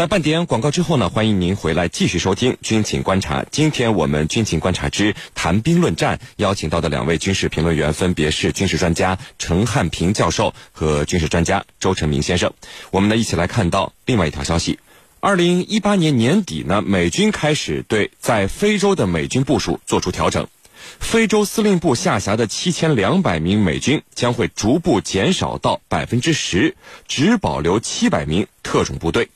在半点广告之后呢，欢迎您回来继续收听《军情观察》。今天我们《军情观察之谈兵论战》邀请到的两位军事评论员分别是军事专家陈汉平教授和军事专家周成明先生。我们呢一起来看到另外一条消息：二零一八年年底呢，美军开始对在非洲的美军部署做出调整，非洲司令部下辖的七千两百名美军将会逐步减少到百分之十，只保留七百名特种部队。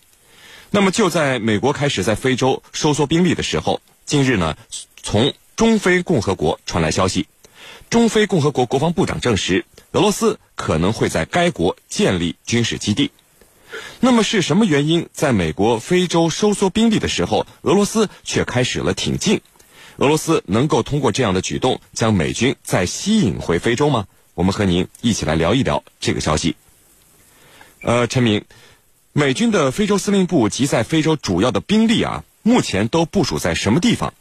那么就在美国开始在非洲收缩兵力的时候，近日呢，从中非共和国传来消息，中非共和国国防部长证实，俄罗斯可能会在该国建立军事基地。那么是什么原因，在美国非洲收缩兵力的时候，俄罗斯却开始了挺进？俄罗斯能够通过这样的举动将美军再吸引回非洲吗？我们和您一起来聊一聊这个消息。呃，陈明。美军的非洲司令部及在非洲主要的兵力啊，目前都部署在什么地方？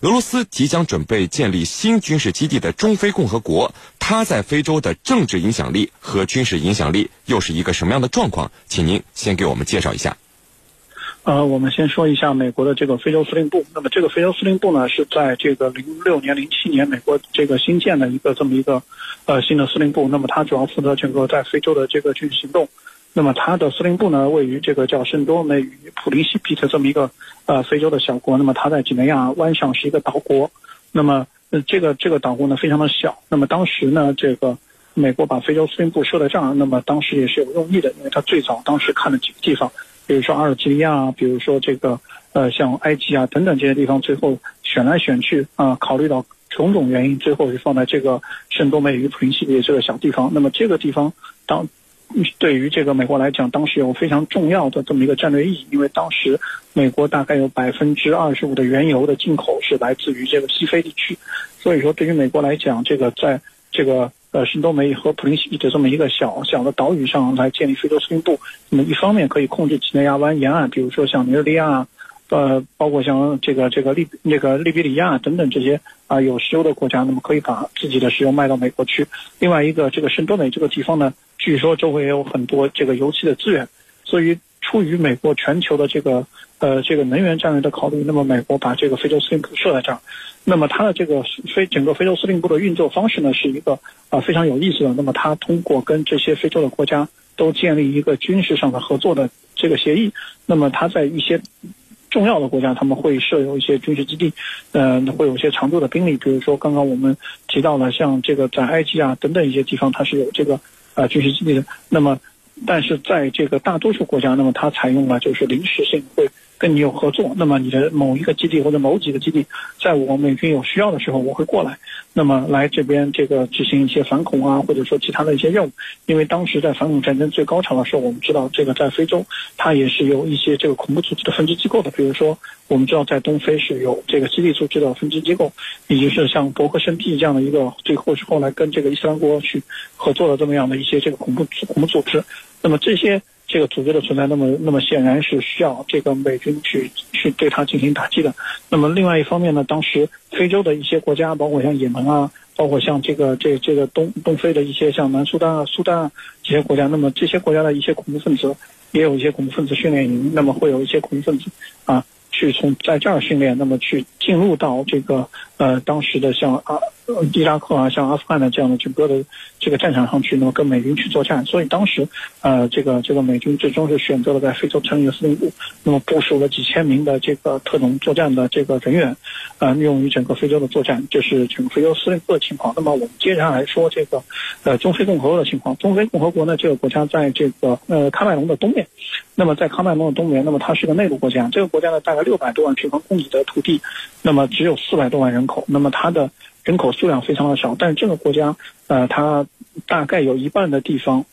俄罗斯即将准备建立新军事基地的中非共和国，它在非洲的政治影响力和军事影响力又是一个什么样的状况？请您先给我们介绍一下。呃，我们先说一下美国的这个非洲司令部。那么这个非洲司令部呢，是在这个零六年、零七年美国这个新建的一个这么一个呃新的司令部。那么它主要负责整个在非洲的这个军事行动。那么它的司令部呢，位于这个叫圣多美与普林西比的这么一个呃非洲的小国。那么它在几内亚湾上是一个岛国。那么呃这个这个岛国呢非常的小。那么当时呢，这个美国把非洲司令部设在这儿，那么当时也是有用意的，因为它最早当时看了几个地方，比如说阿尔及利亚，比如说这个呃像埃及啊等等这些地方，最后选来选去啊，考虑到种种原因，最后是放在这个圣多美与普林西比这个小地方。那么这个地方当。对于这个美国来讲，当时有非常重要的这么一个战略意义，因为当时美国大概有百分之二十五的原油的进口是来自于这个西非地区，所以说对于美国来讲，这个在这个呃圣多美和普林西比的这么一个小小的岛屿上来建立非洲司令部，那么一方面可以控制几内亚湾沿岸，比如说像尼日利亚，呃，包括像这个这个利那个利比里亚等等这些啊有石油的国家，那么可以把自己的石油卖到美国去。另外一个这个圣多美这个地方呢。据说周围也有很多这个油气的资源，所以出于美国全球的这个呃这个能源战略的考虑，那么美国把这个非洲司令部设在这儿。那么它的这个非整个非洲司令部的运作方式呢，是一个啊非常有意思的。那么它通过跟这些非洲的国家都建立一个军事上的合作的这个协议。那么它在一些重要的国家，他们会设有一些军事基地，呃，会有一些常驻的兵力。比如说刚刚我们提到了像这个在埃及啊等等一些地方，它是有这个。啊，军事基地的，那么，但是在这个大多数国家，那么它采用了就是临时性会。跟你有合作，那么你的某一个基地或者某几个基地，在我美军有需要的时候，我会过来，那么来这边这个执行一些反恐啊，或者说其他的一些任务。因为当时在反恐战争最高潮的时候，我们知道这个在非洲，它也是有一些这个恐怖组织的分支机构的。比如说，我们知道在东非是有这个基地组织的分支机构，以及是像伯克圣地这样的一个，最后是后来跟这个伊斯兰国去合作的这么样的一些这个恐怖恐怖组织。那么这些。这个组织的存在，那么那么显然是需要这个美军去去对它进行打击的。那么另外一方面呢，当时非洲的一些国家，包括像也门啊，包括像这个这这个东东非的一些像南苏丹啊、苏丹啊这些国家，那么这些国家的一些恐怖分子也有一些恐怖分子训练营，那么会有一些恐怖分子啊去从在这儿训练，那么去进入到这个呃当时的像啊。伊拉克啊，像阿富汗的这样的整个的这个战场上去，那么跟美军去作战。所以当时，呃，这个这个美军最终是选择了在非洲成立司令部，那么部署了几千名的这个特种作战的这个人员，呃，用于整个非洲的作战。就是整个非洲司令部的情况。那么我们接下来说这个，呃，中非共和国的情况。中非共和国呢，这个国家在这个呃喀麦隆的东面。那么在喀麦隆的东面，那么它是个内陆国家。这个国家呢，大概六百多万平方公里的土地，那么只有四百多万人口。那么它的人口数量非常的少，但是这个国家，呃，它大概有一半的地方，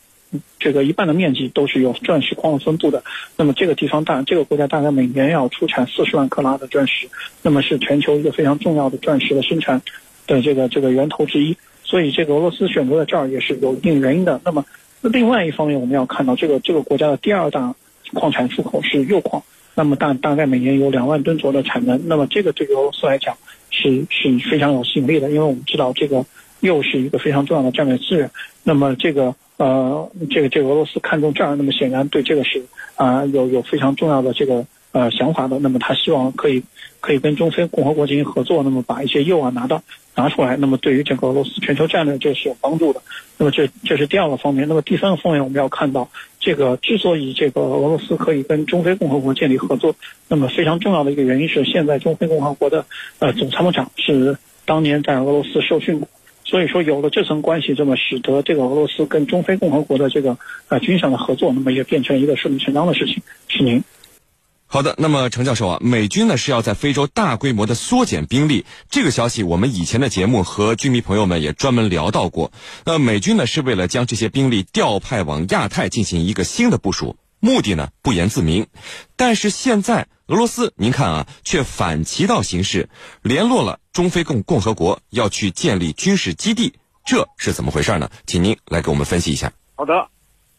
这个一半的面积都是有钻石矿分布的。那么这个地方大，这个国家大概每年要出产四十万克拉的钻石，那么是全球一个非常重要的钻石的生产的这个这个源头之一。所以这个俄罗斯选择在这儿也是有一定原因的。那么另外一方面，我们要看到这个这个国家的第二大矿产出口是铀矿，那么大大概每年有两万吨左右的产能。那么这个对于俄罗斯来讲，是是非常有吸引力的，因为我们知道这个又是一个非常重要的战略资源。那么这个呃，这个这个俄罗斯看中这儿，那么显然对这个是啊有有非常重要的这个呃想法的。那么他希望可以可以跟中非共和国进行合作，那么把一些铀啊拿到拿出来，那么对于整个俄罗斯全球战略这是有帮助的。那么这这是第二个方面。那么第三个方面，我们要看到这个之所以这个俄罗斯可以跟中非共和国建立合作，那么非常重要的一个原因是，现在中非共和国的呃总参谋长是当年在俄罗斯受训过。所以说，有了这层关系，这么使得这个俄罗斯跟中非共和国的这个呃军事上的合作，那么也变成一个顺理成章的事情。是您。好的，那么程教授啊，美军呢是要在非洲大规模的缩减兵力，这个消息我们以前的节目和军迷朋友们也专门聊到过。那美军呢是为了将这些兵力调派往亚太进行一个新的部署，目的呢不言自明。但是现在俄罗斯，您看啊，却反其道行事，联络了。中非共共和国要去建立军事基地，这是怎么回事呢？请您来给我们分析一下。好的，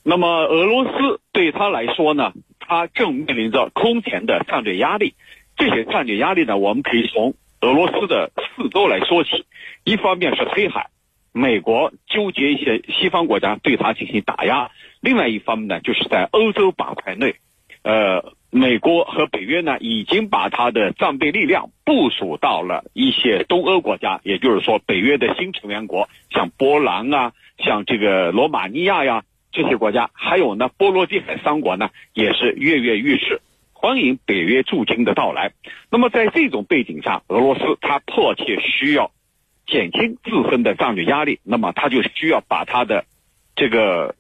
那么俄罗斯对他来说呢，他正面临着空前的战略压力。这些战略压力呢，我们可以从俄罗斯的四周来说起。一方面是黑海，美国纠结一些西方国家对他进行打压；另外一方面呢，就是在欧洲板块内，呃。美国和北约呢，已经把他的战备力量部署到了一些东欧国家，也就是说，北约的新成员国，像波兰啊，像这个罗马尼亚呀这些国家，还有呢，波罗的海三国呢，也是跃跃欲试，欢迎北约驻军的到来。那么，在这种背景下，俄罗斯他迫切需要减轻自身的战略压力，那么他就需要把他的这个。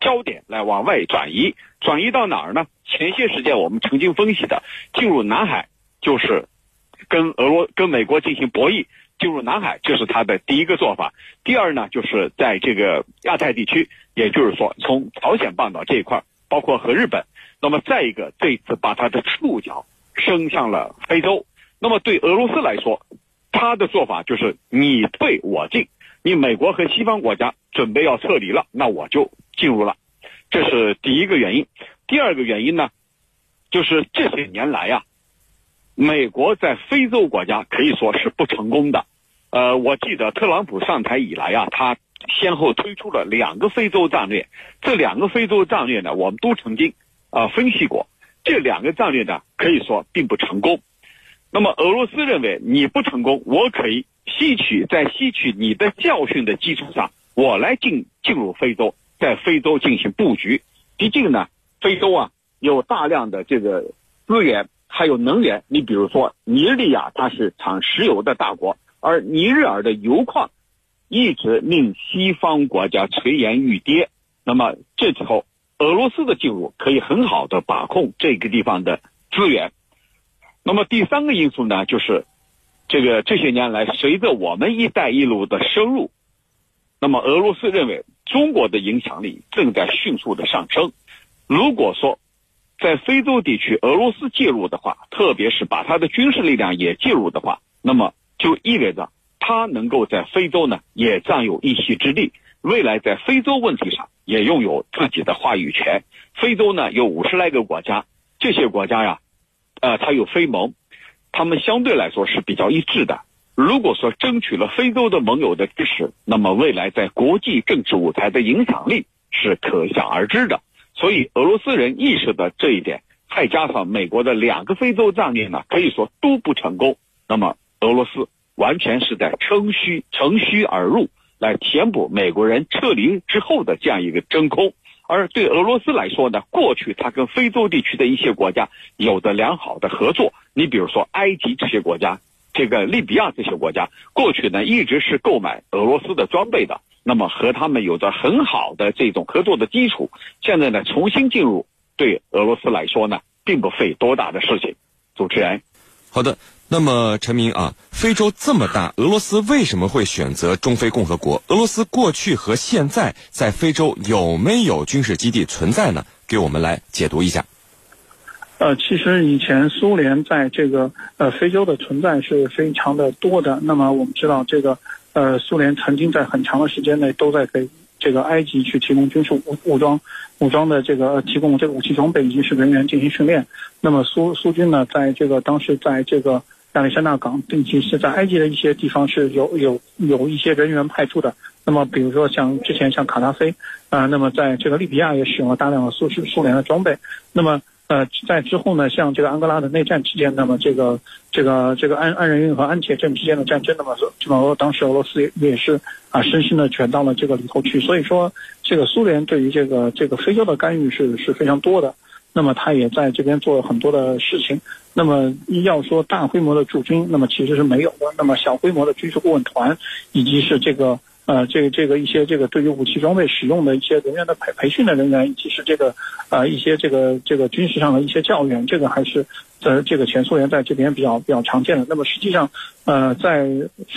焦点来往外转移，转移到哪儿呢？前些时间我们曾经分析的，进入南海就是跟俄罗跟美国进行博弈，进入南海这是他的第一个做法。第二呢，就是在这个亚太地区，也就是说从朝鲜半岛这一块，包括和日本。那么再一个，这次把他的触角伸向了非洲。那么对俄罗斯来说，他的做法就是你退我进，你美国和西方国家准备要撤离了，那我就。进入了，这是第一个原因。第二个原因呢，就是这些年来呀，美国在非洲国家可以说是不成功的。呃，我记得特朗普上台以来啊，他先后推出了两个非洲战略。这两个非洲战略呢，我们都曾经啊分析过。这两个战略呢，可以说并不成功。那么俄罗斯认为你不成功，我可以吸取在吸取你的教训的基础上，我来进进入非洲。在非洲进行布局，毕竟呢，非洲啊有大量的这个资源，还有能源。你比如说，尼日利亚它是产石油的大国，而尼日尔的油矿一直令西方国家垂涎欲滴。那么这时候，俄罗斯的进入可以很好的把控这个地方的资源。那么第三个因素呢，就是这个这些年来，随着我们“一带一路”的深入，那么俄罗斯认为。中国的影响力正在迅速的上升。如果说在非洲地区俄罗斯介入的话，特别是把他的军事力量也介入的话，那么就意味着他能够在非洲呢也占有一席之地，未来在非洲问题上也拥有自己的话语权。非洲呢有五十来个国家，这些国家呀，呃，它有非盟，他们相对来说是比较一致的。如果说争取了非洲的盟友的支持，那么未来在国际政治舞台的影响力是可想而知的。所以俄罗斯人意识到这一点，再加上美国的两个非洲战略呢，可以说都不成功。那么俄罗斯完全是在乘虚乘虚而入，来填补美国人撤离之后的这样一个真空。而对俄罗斯来说呢，过去它跟非洲地区的一些国家有着良好的合作，你比如说埃及这些国家。这个利比亚这些国家过去呢一直是购买俄罗斯的装备的，那么和他们有着很好的这种合作的基础。现在呢重新进入，对俄罗斯来说呢并不费多大的事情。主持人，好的。那么陈明啊，非洲这么大，俄罗斯为什么会选择中非共和国？俄罗斯过去和现在在非洲有没有军事基地存在呢？给我们来解读一下。呃，其实以前苏联在这个呃非洲的存在是非常的多的。那么我们知道，这个呃苏联曾经在很长的时间内都在给这个埃及去提供军事武武装武装的这个提供这个武器装备以及是人员进行训练。那么苏苏军呢，在这个当时在这个亚历山大港，并且是在埃及的一些地方是有有有一些人员派出的。那么比如说像之前像卡扎菲啊，那么在这个利比亚也使用了大量的苏苏苏联的装备。那么呃，在之后呢，像这个安哥拉的内战期间，那么这个这个这个安安仁运和安铁镇之间的战争，那么这么当时俄罗斯也也是啊，深深的卷到了这个里头去。所以说，这个苏联对于这个这个非洲的干预是是非常多的。那么他也在这边做了很多的事情。那么要说大规模的驻军，那么其实是没有的。那么小规模的军事顾问团，以及是这个。呃，这个这个一些这个对于武器装备使用的一些人员的培培训的人员，以及是这个呃一些这个这个军事上的一些教员，这个还是在这个前苏联在这边比较比较常见的。那么实际上，呃，在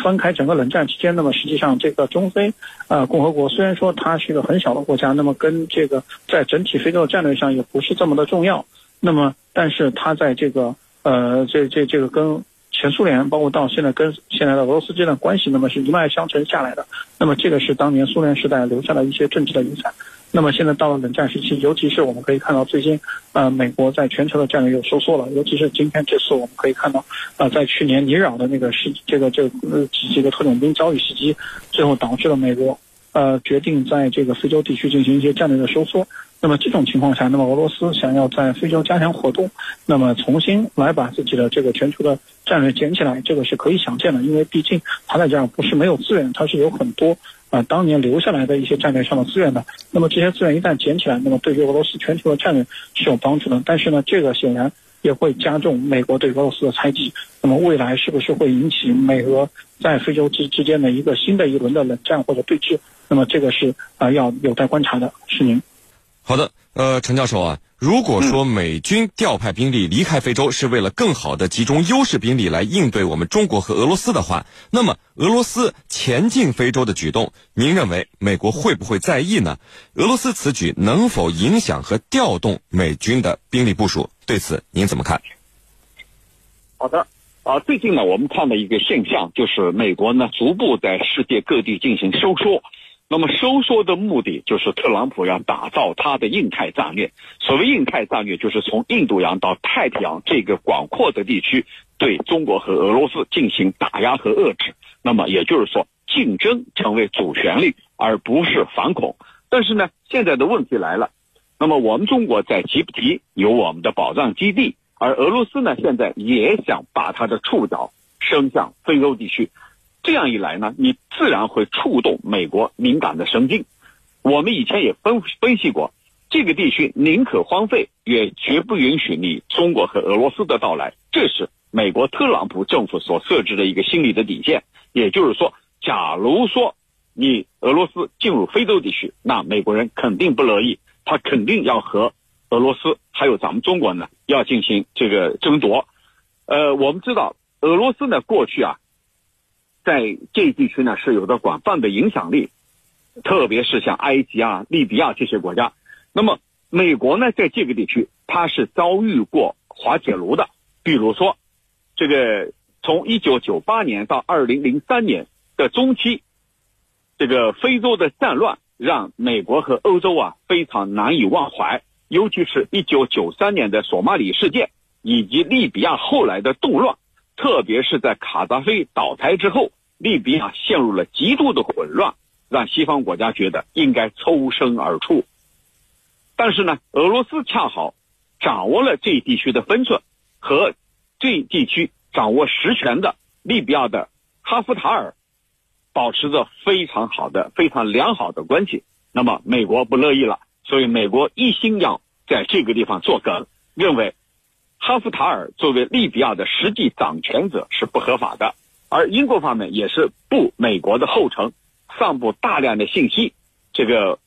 翻开整个冷战期间，那么实际上这个中非呃共和国虽然说它是一个很小的国家，那么跟这个在整体非洲的战略上也不是这么的重要。那么但是它在这个呃这这这个跟前苏联，包括到现在跟现在的俄罗斯这段关系，那么是一脉相承下来的。那么这个是当年苏联时代留下的一些政治的遗产。那么现在到了冷战时期，尤其是我们可以看到最近，呃，美国在全球的战略又收缩了。尤其是今天这次我们可以看到，呃，在去年尼扰的那个是这个这呃几几个特种兵遭遇袭击，最后导致了美国呃决定在这个非洲地区进行一些战略的收缩。那么这种情况下，那么俄罗斯想要在非洲加强活动，那么重新来把自己的这个全球的战略捡起来，这个是可以想见的。因为毕竟他在这儿不是没有资源，他是有很多啊当年留下来的一些战略上的资源的。那么这些资源一旦捡起来，那么对于俄罗斯全球的战略是有帮助的。但是呢，这个显然也会加重美国对俄罗斯的猜忌。那么未来是不是会引起美俄在非洲之之间的一个新的一轮的冷战或者对峙？那么这个是啊要有待观察的。是您。好的，呃，陈教授啊，如果说美军调派兵力离开非洲是为了更好的集中优势兵力来应对我们中国和俄罗斯的话，那么俄罗斯前进非洲的举动，您认为美国会不会在意呢？俄罗斯此举能否影响和调动美军的兵力部署？对此您怎么看？好的，啊，最近呢，我们看到一个现象，就是美国呢逐步在世界各地进行收缩。那么收缩的目的就是特朗普要打造他的印太战略。所谓印太战略，就是从印度洋到太平洋这个广阔的地区，对中国和俄罗斯进行打压和遏制。那么也就是说，竞争成为主旋律，而不是反恐。但是呢，现在的问题来了。那么我们中国在吉布提有我们的保障基地，而俄罗斯呢，现在也想把它的触角伸向非洲地区。这样一来呢，你自然会触动美国敏感的神经。我们以前也分分析过，这个地区宁可荒废，也绝不允许你中国和俄罗斯的到来。这是美国特朗普政府所设置的一个心理的底线。也就是说，假如说你俄罗斯进入非洲地区，那美国人肯定不乐意，他肯定要和俄罗斯还有咱们中国呢要进行这个争夺。呃，我们知道俄罗斯呢过去啊。在这一地区呢，是有着广泛的影响力，特别是像埃及啊、利比亚这些国家。那么，美国呢，在这个地区，它是遭遇过滑铁卢的。比如说，这个从一九九八年到二零零三年的中期，这个非洲的战乱让美国和欧洲啊非常难以忘怀。尤其是一九九三年的索马里事件，以及利比亚后来的动乱，特别是在卡扎菲倒台之后。利比亚陷入了极度的混乱，让西方国家觉得应该抽身而出。但是呢，俄罗斯恰好掌握了这一地区的分寸，和这一地区掌握实权的利比亚的哈夫塔尔保持着非常好的、非常良好的关系。那么美国不乐意了，所以美国一心要在这个地方做梗，认为哈夫塔尔作为利比亚的实际掌权者是不合法的。而英国方面也是步美国的后尘，散布大量的信息，这个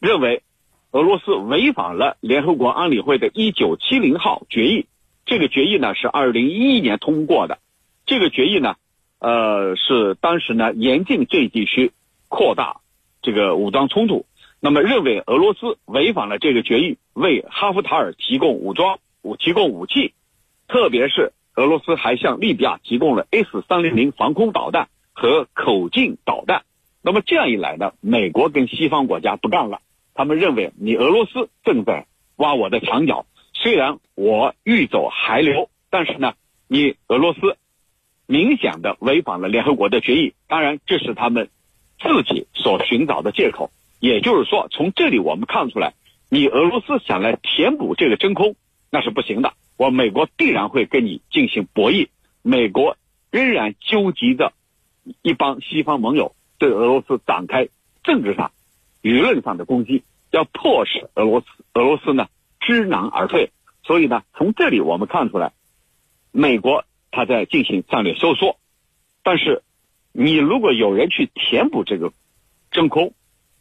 认为俄罗斯违反了联合国安理会的1970号决议。这个决议呢是2011年通过的，这个决议呢，呃，是当时呢严禁这一地区扩大这个武装冲突。那么认为俄罗斯违反了这个决议，为哈夫塔尔提供武装、武提供武器，特别是。俄罗斯还向利比亚提供了 S 三零零防空导弹和口径导弹。那么这样一来呢，美国跟西方国家不干了，他们认为你俄罗斯正在挖我的墙角。虽然我欲走还留，但是呢，你俄罗斯明显的违反了联合国的决议。当然，这是他们自己所寻找的借口。也就是说，从这里我们看出来，你俄罗斯想来填补这个真空，那是不行的。我美国必然会跟你进行博弈。美国仍然纠集着一帮西方盟友，对俄罗斯展开政治上、舆论上的攻击，要迫使俄罗斯俄罗斯呢知难而退。所以呢，从这里我们看出来，美国他在进行战略收缩。但是，你如果有人去填补这个真空，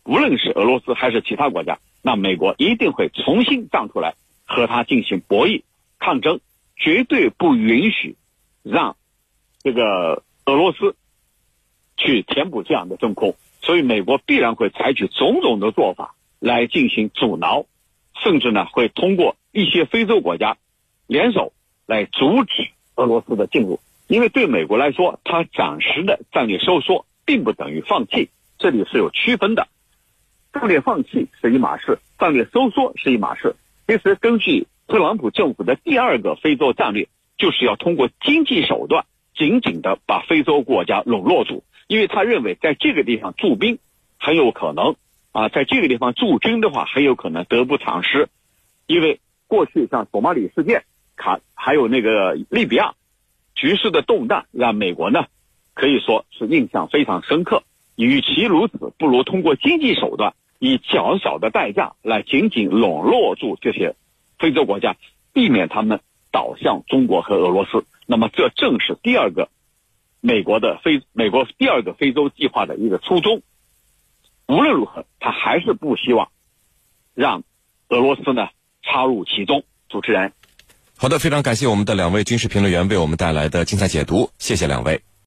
无论是俄罗斯还是其他国家，那美国一定会重新站出来和他进行博弈抗争，绝对不允许让这个俄罗斯去填补这样的真空。所以，美国必然会采取种种的做法来进行阻挠，甚至呢会通过一些非洲国家联手来阻止俄罗斯的进入。因为对美国来说，它暂时的战略收缩并不等于放弃，这里是有区分的。战略放弃是一码事，战略收缩是一码事。其实，根据特朗普政府的第二个非洲战略，就是要通过经济手段紧紧的把非洲国家笼络住。因为他认为，在这个地方驻兵很有可能啊，在这个地方驻军的话，很有可能得不偿失。因为过去像索马里事件、卡还有那个利比亚局势的动荡，让美国呢可以说是印象非常深刻。与其如此，不如通过经济手段，以较小的代价来紧紧笼络住这些非洲国家，避免他们倒向中国和俄罗斯。那么，这正是第二个美国的非美国第二个非洲计划的一个初衷。无论如何，他还是不希望让俄罗斯呢插入其中。主持人，好的，非常感谢我们的两位军事评论员为我们带来的精彩解读，谢谢两位。